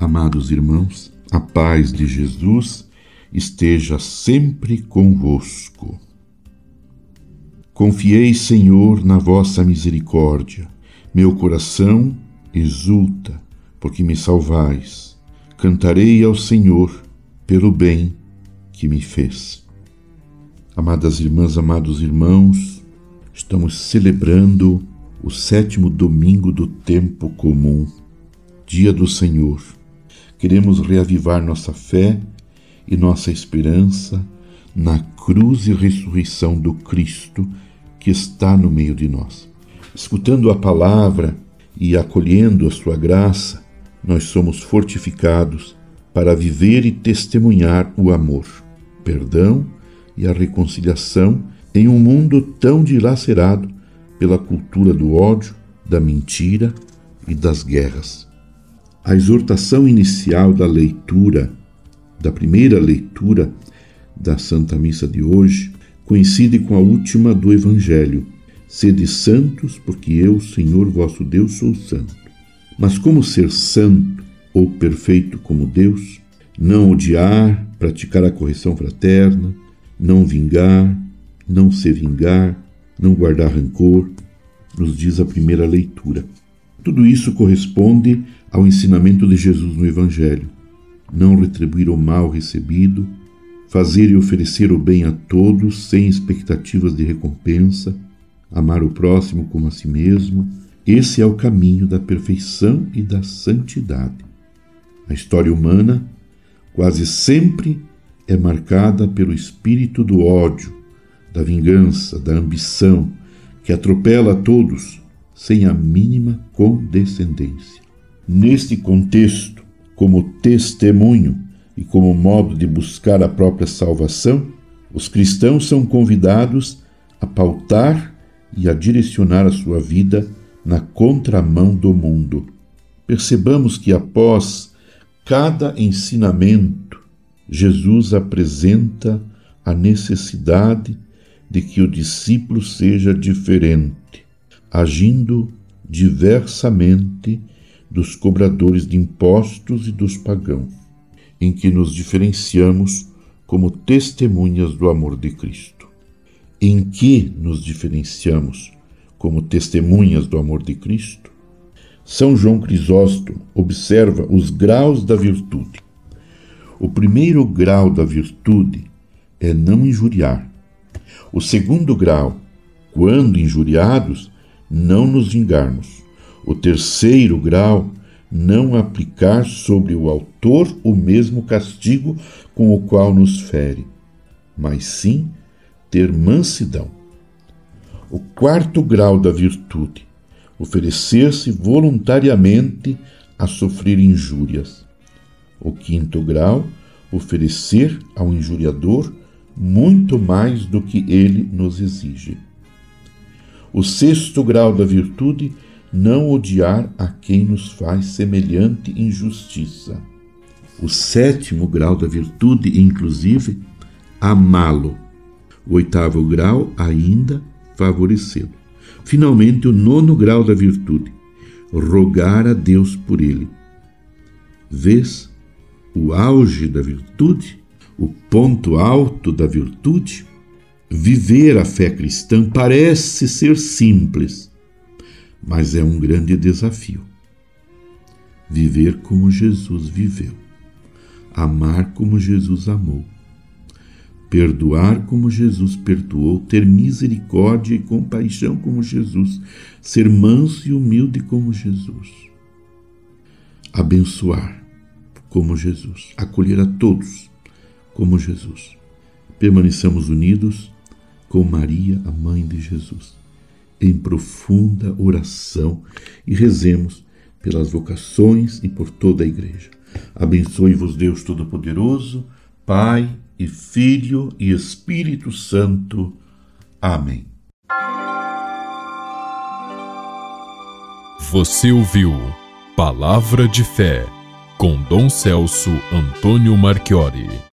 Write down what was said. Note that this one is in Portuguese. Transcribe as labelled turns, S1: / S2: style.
S1: Amados irmãos, a paz de Jesus esteja sempre convosco. Confiei, Senhor, na vossa misericórdia. Meu coração exulta, porque me salvais. Cantarei ao Senhor pelo bem que me fez. Amadas irmãs, amados irmãos, estamos celebrando o sétimo domingo do tempo comum, dia do Senhor Queremos reavivar nossa fé e nossa esperança na cruz e ressurreição do Cristo que está no meio de nós. Escutando a palavra e acolhendo a sua graça, nós somos fortificados para viver e testemunhar o amor, perdão e a reconciliação em um mundo tão dilacerado pela cultura do ódio, da mentira e das guerras. A exortação inicial da leitura, da primeira leitura da Santa Missa de hoje, coincide com a última do Evangelho. Sede santos, porque eu, Senhor vosso Deus, sou santo. Mas como ser santo ou perfeito como Deus? Não odiar, praticar a correção fraterna, não vingar, não se vingar, não guardar rancor, nos diz a primeira leitura. Tudo isso corresponde ao ensinamento de Jesus no Evangelho. Não retribuir o mal recebido, fazer e oferecer o bem a todos sem expectativas de recompensa, amar o próximo como a si mesmo, esse é o caminho da perfeição e da santidade. A história humana quase sempre é marcada pelo espírito do ódio, da vingança, da ambição, que atropela todos sem a mínima condescendência. Neste contexto, como testemunho e como modo de buscar a própria salvação, os cristãos são convidados a pautar e a direcionar a sua vida na contramão do mundo. Percebamos que após cada ensinamento, Jesus apresenta a necessidade de que o discípulo seja diferente, agindo diversamente dos cobradores de impostos e dos pagãos, em que nos diferenciamos como testemunhas do amor de Cristo. Em que nos diferenciamos como testemunhas do amor de Cristo? São João Crisóstomo observa os graus da virtude. O primeiro grau da virtude é não injuriar. O segundo grau, quando injuriados, não nos vingarmos. O terceiro grau, não aplicar sobre o autor o mesmo castigo com o qual nos fere, mas sim ter mansidão. O quarto grau da virtude, oferecer-se voluntariamente a sofrer injúrias. O quinto grau, oferecer ao injuriador muito mais do que ele nos exige. O sexto grau da virtude, não odiar a quem nos faz semelhante injustiça. O sétimo grau da virtude, inclusive, amá-lo. O oitavo grau, ainda, favorecê-lo. Finalmente, o nono grau da virtude, rogar a Deus por ele. Vês o auge da virtude? O ponto alto da virtude? Viver a fé cristã parece ser simples mas é um grande desafio. Viver como Jesus viveu, amar como Jesus amou, perdoar como Jesus perdoou, ter misericórdia e compaixão como Jesus, ser manso e humilde como Jesus, abençoar como Jesus, acolher a todos como Jesus. Permaneçamos unidos com Maria, a mãe de Jesus em profunda oração e rezemos pelas vocações e por toda a Igreja. Abençoe-vos, Deus Todo-Poderoso, Pai e Filho e Espírito Santo. Amém.
S2: Você ouviu Palavra de Fé com Dom Celso Antônio Marchiori.